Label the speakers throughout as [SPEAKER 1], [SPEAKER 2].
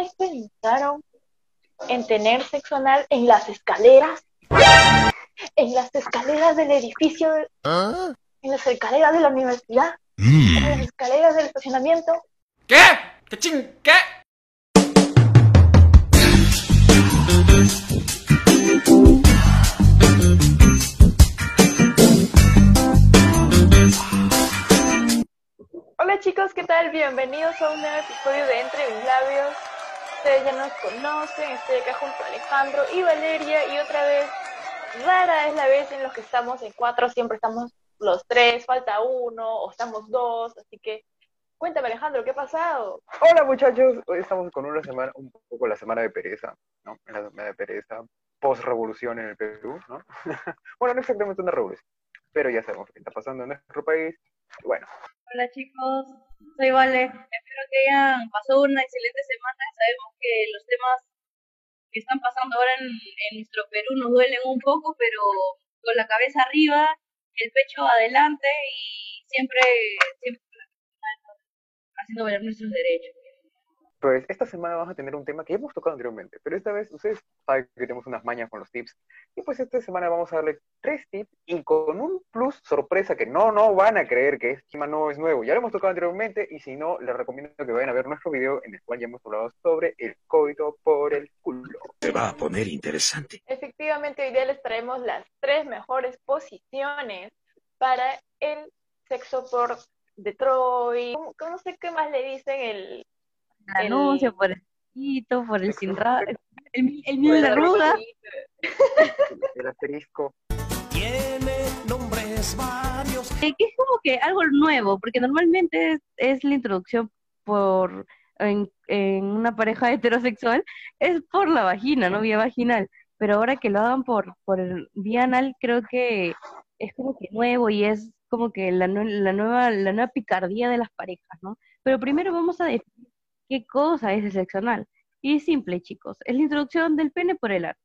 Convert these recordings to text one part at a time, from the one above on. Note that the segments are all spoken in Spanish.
[SPEAKER 1] vez pensaron en tener sexo anal en las escaleras? En las escaleras del edificio,
[SPEAKER 2] ¿Ah?
[SPEAKER 1] en las escaleras de la universidad,
[SPEAKER 2] Mm.
[SPEAKER 1] en las escaleras del estacionamiento.
[SPEAKER 3] ¿Qué? ¿Qué ching? ¿Qué?
[SPEAKER 1] Hola chicos, ¿qué tal? Bienvenidos a un nuevo episodio de Entre mis labios. Ustedes ya nos conocen, estoy acá junto a Alejandro y Valeria y otra vez, rara es la vez en los que estamos en cuatro, siempre estamos los tres, falta uno o estamos dos, así que cuéntame Alejandro, ¿qué ha pasado?
[SPEAKER 4] Hola muchachos, hoy estamos con una semana, un poco la semana de pereza, ¿no? La semana de pereza, post-revolución en el Perú, ¿no? bueno, no exactamente una revolución, pero ya sabemos que está pasando en nuestro país. Y bueno,
[SPEAKER 5] Hola chicos, soy Vale. Espero que hayan pasado una excelente semana. Sabemos que los temas que están pasando ahora en, nuestro Perú nos duelen un poco, pero con la cabeza arriba, el pecho adelante y siempre, siempre haciendo valer nuestros derechos.
[SPEAKER 4] Pues esta semana vamos a tener un tema que hemos tocado anteriormente, pero esta vez ustedes saben que tenemos unas mañas con los tips, y pues esta semana vamos a darle tres tips y con un plus sorpresa que no, no van a creer que este tema no es nuevo, ya lo hemos tocado anteriormente, y si no, les recomiendo que vayan a ver nuestro video en el cual ya hemos hablado sobre el coito por el culo.
[SPEAKER 2] Se va a poner interesante.
[SPEAKER 1] Efectivamente, hoy día les traemos las tres mejores posiciones para el sexo por Detroit. ¿Cómo, cómo no sé qué más le dicen el...
[SPEAKER 5] El
[SPEAKER 1] El-
[SPEAKER 5] anuncio por el chiquito, por el sin ra- el, el mío de la
[SPEAKER 1] el
[SPEAKER 5] arruga.
[SPEAKER 4] El asterisco,
[SPEAKER 3] Tiene nombres varios.
[SPEAKER 5] Eh, que es como que algo nuevo, porque normalmente es, es la introducción por en, en una pareja heterosexual, es por la vagina, ¿no? Vía vaginal. Pero ahora que lo hagan por, por el vía anal, creo que es como que nuevo y es como que la, la nueva, la nueva picardía de las parejas, ¿no? Pero primero vamos a definir qué cosa es el sexo anal. Y es simple, chicos, es la introducción del pene por el ano.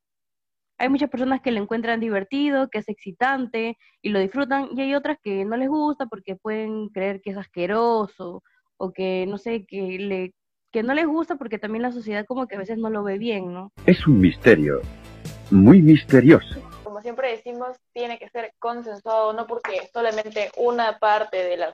[SPEAKER 5] Hay muchas personas que lo encuentran divertido, que es excitante, y lo disfrutan, y hay otras que no les gusta porque pueden creer que es asqueroso o que no sé, que le que no les gusta porque también la sociedad como que a veces no lo ve bien, ¿no?
[SPEAKER 6] Es un misterio, muy misterioso.
[SPEAKER 1] como siempre decimos, tiene que ser consensuado, no porque solamente una parte de la,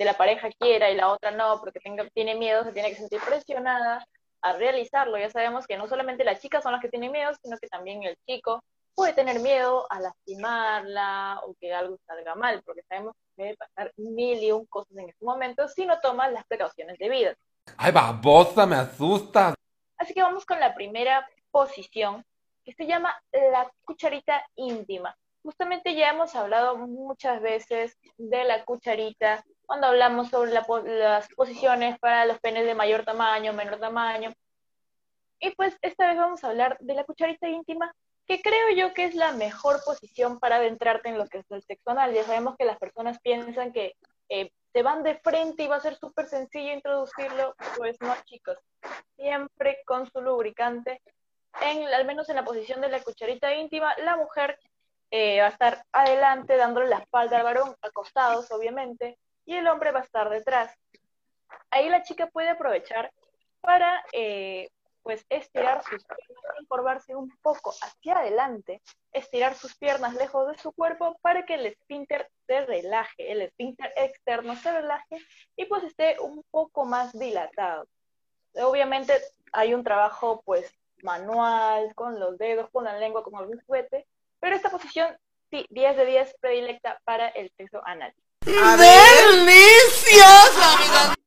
[SPEAKER 1] de la pareja quiera y la otra no, porque tenga, tiene miedo, se tiene que sentir presionada a realizarlo. Ya sabemos que no solamente las chicas son las que tienen miedo, sino que también el chico puede tener miedo a lastimarla o que algo salga mal, porque sabemos que puede pasar mil y un cosas en este momento si no tomas las precauciones debidas.
[SPEAKER 3] Ay, babosa, me asusta.
[SPEAKER 1] Así que vamos con la primera posición, que se llama la cucharita íntima. Justamente ya hemos hablado muchas veces de la cucharita cuando hablamos sobre las posiciones para los penes de mayor tamaño, menor tamaño. Y pues esta vez vamos a hablar de la cucharita íntima, que creo yo que es la mejor posición para adentrarte en lo que es el sexo anal. Ya sabemos que las personas piensan que eh, te van de frente y va a ser súper sencillo introducirlo. Pues no, chicos siempre con su lubricante. En, al menos en la posición de la cucharita íntima, la mujer eh, va a estar adelante dándole la espalda al varón, acostados obviamente, y el hombre va a estar detrás. Ahí la chica puede aprovechar para eh, pues estirar sus piernas, encorvarse un poco hacia adelante, estirar sus piernas lejos de su cuerpo para que el esfínter se relaje, el esfínter externo se relaje y pues esté un poco más dilatado. Obviamente hay un trabajo pues manual, con los dedos, con la lengua, con algún juguete, pero esta posición, sí, 10 de 10 predilecta para el sexo anal.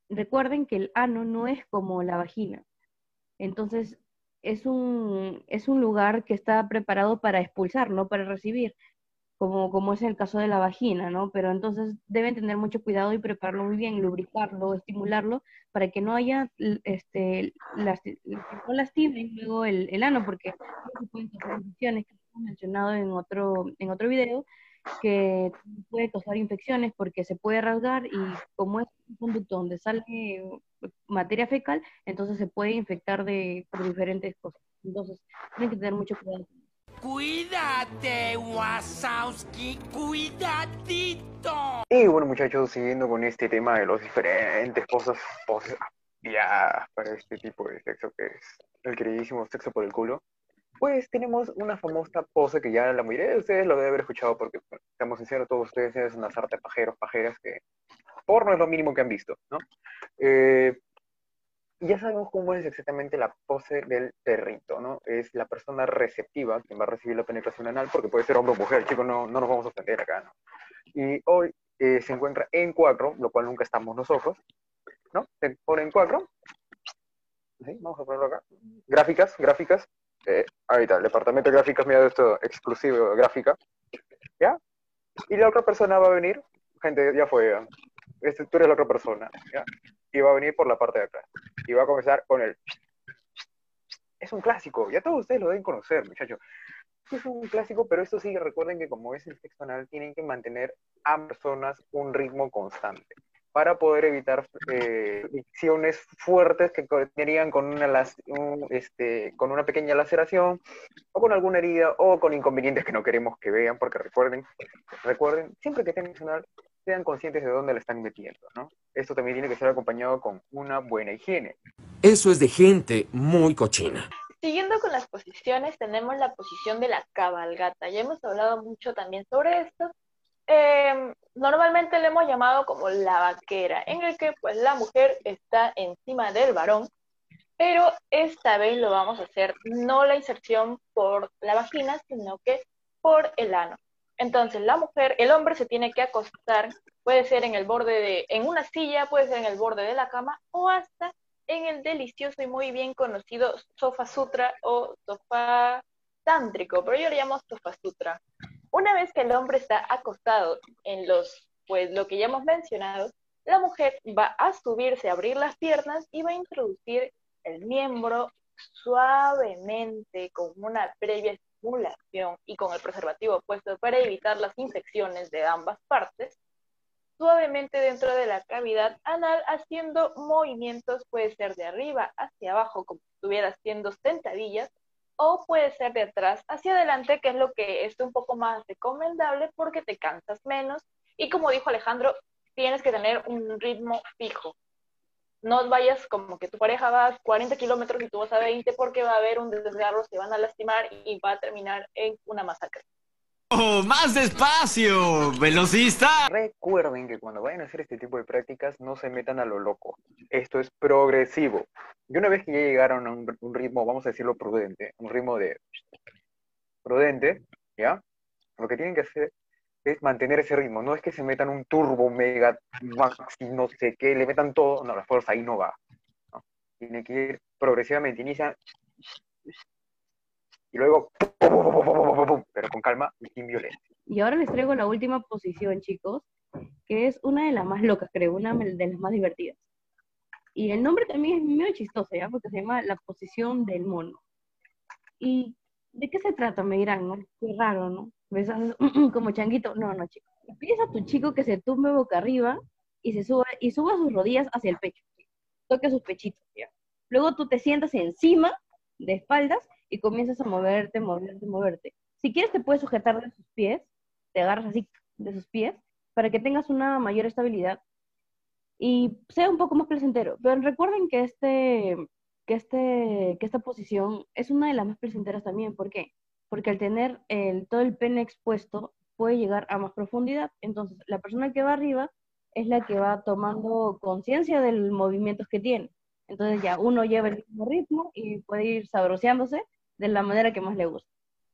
[SPEAKER 5] Recuerden que el ano no es como la vagina. Entonces, es un, es un lugar que está preparado para expulsar, no para recibir, como, como es el caso de la vagina, ¿no? Pero entonces deben tener mucho cuidado y prepararlo muy bien, lubricarlo, estimularlo, para que no haya, este, no lastimen luego el, el ano, porque se pueden que hemos mencionado en otro, en otro video, que puede causar infecciones porque se puede rasgar y como es un conducto donde sale materia fecal, entonces se puede infectar de por diferentes cosas. Entonces, tienen que tener mucho cuidado.
[SPEAKER 3] Cuídate, Wasowski, cuidadito.
[SPEAKER 4] Y bueno, muchachos, siguiendo con este tema de los diferentes cosas, poses- ya para este tipo de sexo que es el queridísimo sexo por el culo, pues tenemos una famosa pose que ya la mayoría de ustedes lo debe haber escuchado porque, estamos sinceros, todos ustedes es una sarta pajeros, pajeras que porno es lo mínimo que han visto, ¿no? Eh, ya sabemos cómo es exactamente la pose del perrito, ¿no? Es la persona receptiva quien va a recibir la penetración anal, porque puede ser hombre o mujer, chicos, no, no nos vamos a ofender acá, ¿no? Y hoy eh, se encuentra en cuatro, lo cual nunca estamos nosotros, ¿no? Se en cuatro. ¿Sí? Vamos a ponerlo acá. Gráficas, gráficas. Eh, está, el departamento de gráficas, mira esto, exclusivo, gráfica. ¿Ya? Y la otra persona va a venir, gente, ya fue, ya. Este, tú eres la otra persona, ¿ya? Y va a venir por la parte de atrás. Y va a comenzar con el... Es un clásico, ya todos ustedes lo deben conocer, muchachos. Es un clásico, pero esto sí, recuerden que como es el sexo anal, tienen que mantener a personas un ritmo constante para poder evitar eh, fricciones fuertes que tenían con una, un, este, con una pequeña laceración o con alguna herida o con inconvenientes que no queremos que vean, porque recuerden, recuerden, siempre que estén anal, sean conscientes de dónde le están metiendo, ¿no? Esto también tiene que ser acompañado con una buena higiene.
[SPEAKER 2] Eso es de gente muy cochina.
[SPEAKER 1] Siguiendo con las posiciones, tenemos la posición de la cabalgata. Ya hemos hablado mucho también sobre esto. Eh, normalmente le hemos llamado como la vaquera, en el que pues la mujer está encima del varón, pero esta vez lo vamos a hacer no la inserción por la vagina, sino que por el ano. Entonces la mujer, el hombre se tiene que acostar, puede ser en el borde de, en una silla, puede ser en el borde de la cama o hasta en el delicioso y muy bien conocido sofá sutra o sofá tántrico, pero yo le llamo sofá sutra. Una vez que el hombre está acostado en los, pues lo que ya hemos mencionado, la mujer va a subirse, a abrir las piernas y va a introducir el miembro suavemente con una previa estimulación y con el preservativo puesto para evitar las infecciones de ambas partes suavemente dentro de la cavidad anal haciendo movimientos, puede ser de arriba hacia abajo como si estuviera haciendo sentadillas o puede ser de atrás hacia adelante, que es lo que es un poco más recomendable porque te cansas menos y como dijo Alejandro, tienes que tener un ritmo fijo. No vayas como que tu pareja va a 40 kilómetros y tú vas a 20 porque va a haber un desgarro, se van a lastimar y va a terminar en una masacre.
[SPEAKER 7] ¡Oh, más despacio, velocista!
[SPEAKER 4] Recuerden que cuando vayan a hacer este tipo de prácticas no se metan a lo loco. Esto es progresivo. Y una vez que ya llegaron a un, un ritmo, vamos a decirlo prudente, un ritmo de prudente, ¿ya? Lo que tienen que hacer es mantener ese ritmo. No es que se metan un turbo, mega, maxi, no sé qué, le metan todo. No, la fuerza ahí no va. ¿no? Tiene que ir progresivamente. Inicia y luego, pero con calma y sin violencia.
[SPEAKER 5] Y ahora les traigo la última posición, chicos, que es una de las más locas, creo, una de las más divertidas. Y el nombre también es medio chistoso, ¿ya? Porque se llama la posición del mono. ¿Y de qué se trata? Me dirán, ¿no? Qué raro, ¿no? ¿Ves? Haces como changuito. No, no, chicos. Piensa a tu chico que se tumbe boca arriba y se suba, y suba sus rodillas hacia el pecho. Toque sus pechitos, ¿ya? Luego tú te sientas encima, de espaldas, y comienzas a moverte, moverte, moverte. Si quieres te puedes sujetar de sus pies, te agarras así de sus pies, para que tengas una mayor estabilidad y sea un poco más placentero. Pero recuerden que este, que este, que esta posición es una de las más placenteras también. ¿Por qué? Porque al tener el, todo el pene expuesto puede llegar a más profundidad. Entonces, la persona que va arriba es la que va tomando conciencia de los movimientos que tiene. Entonces ya uno lleva el mismo ritmo y puede ir sabroseándose de la manera que más le gusta.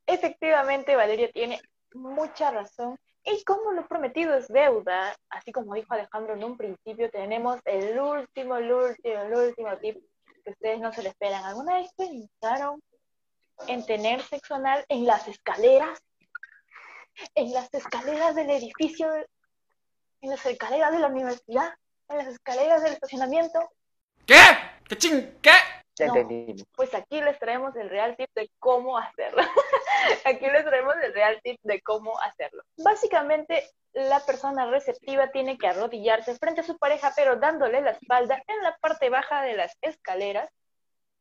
[SPEAKER 1] Efectivamente, Valeria tiene mucha razón. Y como lo prometido es deuda, así como dijo Alejandro en un principio, tenemos el último, el último, el último tip que ustedes no se lo esperan. ¿Alguna vez pensaron en tener sexo anal en las escaleras? En las escaleras del edificio, en las escaleras de la universidad, en las escaleras del estacionamiento.
[SPEAKER 3] ¿Qué? ¿Qué ching? ¿Qué?
[SPEAKER 4] Ya
[SPEAKER 1] No.
[SPEAKER 4] entendimos.
[SPEAKER 1] Pues aquí les traemos el real tip de cómo hacerlo. aquí les traemos el real tip de cómo hacerlo. Básicamente, la persona receptiva tiene que arrodillarse frente a su pareja, pero dándole la espalda en la parte baja de las escaleras.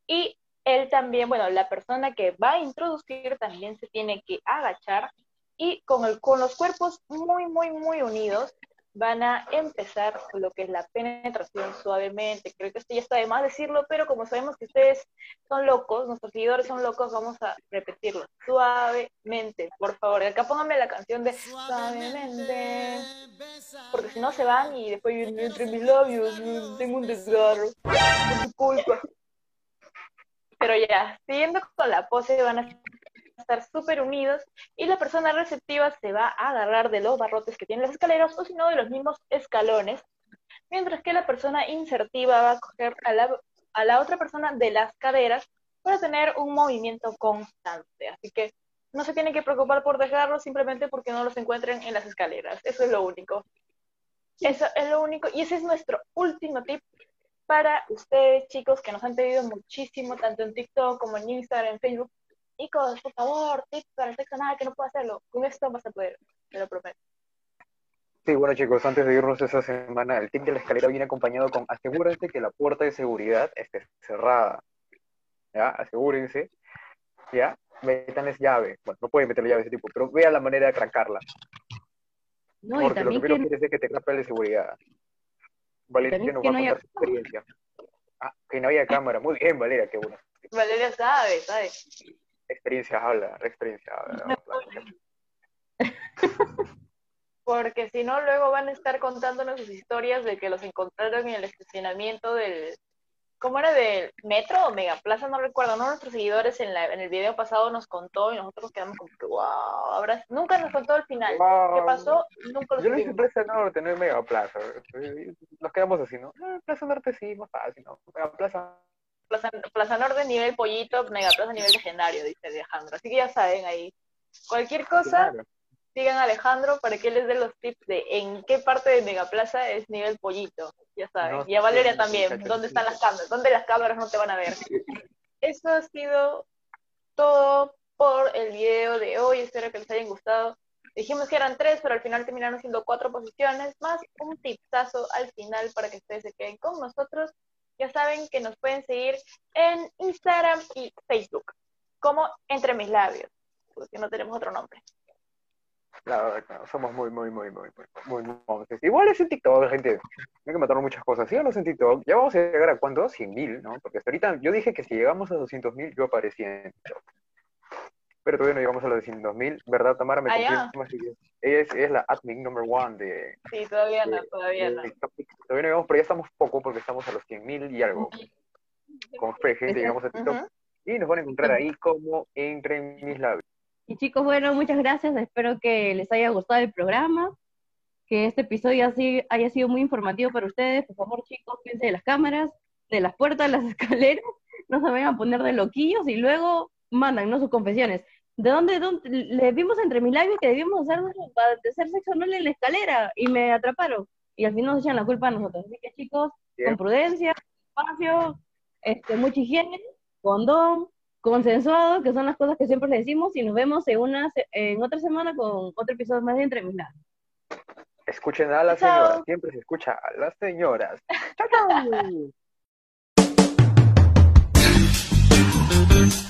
[SPEAKER 1] Y él también, bueno, la persona que va a introducir también se tiene que agachar y con, el, con los cuerpos muy, muy, muy unidos, van a empezar lo que es la penetración suavemente. Creo que esto ya está de más decirlo, pero como sabemos que ustedes son locos, nuestros seguidores son locos, vamos a repetirlo suavemente, por favor. Acá pónganme la canción de suavemente, porque si no se van y después entre mis labios tengo un desgarro culpa. Pero ya, siguiendo con la pose, van a estar súper unidos y la persona receptiva se va a agarrar de los barrotes que tienen las escaleras o si no de los mismos escalones, mientras que la persona insertiva va a coger a la, a la otra persona de las caderas para tener un movimiento constante. Así que no se tienen que preocupar por dejarlos simplemente porque no los encuentren en las escaleras. Eso es lo único. Eso es lo único. Y ese es nuestro último tip para ustedes, chicos, que nos han pedido muchísimo, tanto en TikTok como en Instagram, en Facebook. Chicos, por favor, tips para el sexo nada, que no puedo hacerlo. Con esto vas a poder, te lo prometo.
[SPEAKER 4] Sí, bueno chicos, antes de irnos esta semana, el tip de la escalera viene acompañado con asegúrense que la puerta de seguridad esté cerrada. ¿Ya? Asegúrense. ¿Ya? Métanles llave. Bueno, no pueden meterle llave de ese tipo, pero vea la manera de trancarla.
[SPEAKER 5] No, y
[SPEAKER 4] Porque lo
[SPEAKER 5] también
[SPEAKER 4] primero
[SPEAKER 5] que,
[SPEAKER 4] quieres es que te el de seguridad. Valeria
[SPEAKER 5] también
[SPEAKER 4] nos va a
[SPEAKER 5] no haya-
[SPEAKER 4] contar su experiencia. Ah, que no había cámara. Muy bien, Valeria, qué bueno.
[SPEAKER 1] Valeria sabe, sabe.
[SPEAKER 4] Experiencia habla, la experiencia habla.
[SPEAKER 1] Porque si no, luego van a estar contándonos sus historias de que los encontraron en el estacionamiento del. ¿Cómo era? ¿Del metro o Megaplaza? No recuerdo. Uno de nuestros seguidores en, la, en el video pasado nos contó y nosotros quedamos como que, wow. Ahora, nunca nos contó el final. ¿Qué pasó? Nunca lo
[SPEAKER 4] Yo en
[SPEAKER 1] supimos.
[SPEAKER 4] Plaza Norte, no en Mega Plaza. Nos quedamos así, ¿no? Ah, Plaza Norte sí, más fácil, ¿no? Mega Plaza.
[SPEAKER 1] Plaza, Norte nivel pollito, Megaplaza nivel legendario, dice Alejandro. Así que ya saben ahí. Cualquier cosa,
[SPEAKER 4] Claro.
[SPEAKER 1] sigan a Alejandro para que les dé los tips de en qué parte de Megaplaza es nivel pollito. Ya saben.
[SPEAKER 4] No
[SPEAKER 1] y a Valeria también. ¿Dónde están las cámaras? ¿Dónde las cámaras no te van a ver? Eso ha sido todo por el video de hoy. Espero que les hayan gustado. Dijimos que eran tres, pero al final terminaron siendo cuatro posiciones, más un tipsazo al final para que ustedes se queden con nosotros. Ya saben que nos pueden seguir en Instagram y Facebook, como Entre Mis Labios, porque no tenemos otro nombre.
[SPEAKER 4] La verdad, claro, somos muy, muy, muy, muy, muy, muy monces. Igual es en TikTok, gente. Hay que matar muchas cosas. Síganos en TikTok. Ya vamos a llegar a cuánto? 100 mil, ¿no? Porque hasta ahorita yo dije que si llegamos a 200 mil, yo aparecía en TikTok. Pero todavía no llegamos a los 200 mil, ¿verdad, Tamara? ¿Me
[SPEAKER 1] Ah, ya.
[SPEAKER 4] confirmas? Sí, Ella es, ella es la admin number one de,
[SPEAKER 1] Sí, todavía no,
[SPEAKER 4] de-
[SPEAKER 1] todavía
[SPEAKER 4] de
[SPEAKER 1] no.
[SPEAKER 4] TikTok. Todavía no llegamos, pero ya estamos poco porque estamos a los 100 mil y algo. Con fe, gente, llegamos a TikTok.
[SPEAKER 1] Ujú.
[SPEAKER 4] Y nos van a encontrar ahí como entre mis labios.
[SPEAKER 5] Y chicos, bueno, muchas gracias. Espero que les haya gustado el programa, que este episodio así haya sido muy informativo para ustedes. Por favor, chicos, cuídense de las cámaras, de las puertas, las escaleras. No se vayan a poner de loquillos y luego mandan, ¿no? Sus confesiones. ¿de dónde, dónde? Le vimos entre mis labios que debíamos usar para hacer sexo no en la escalera y me atraparon. Y al final nos echan la culpa a nosotros. Así que chicos, con prudencia, espacio, este, mucha higiene, condón, consensuado, que son las cosas que siempre le decimos, y nos vemos en, una, en otra semana con otro episodio más de Entre Mis Labios.
[SPEAKER 4] Escuchen a las señoras, siempre se escucha a las señoras. ¡Chao, chao!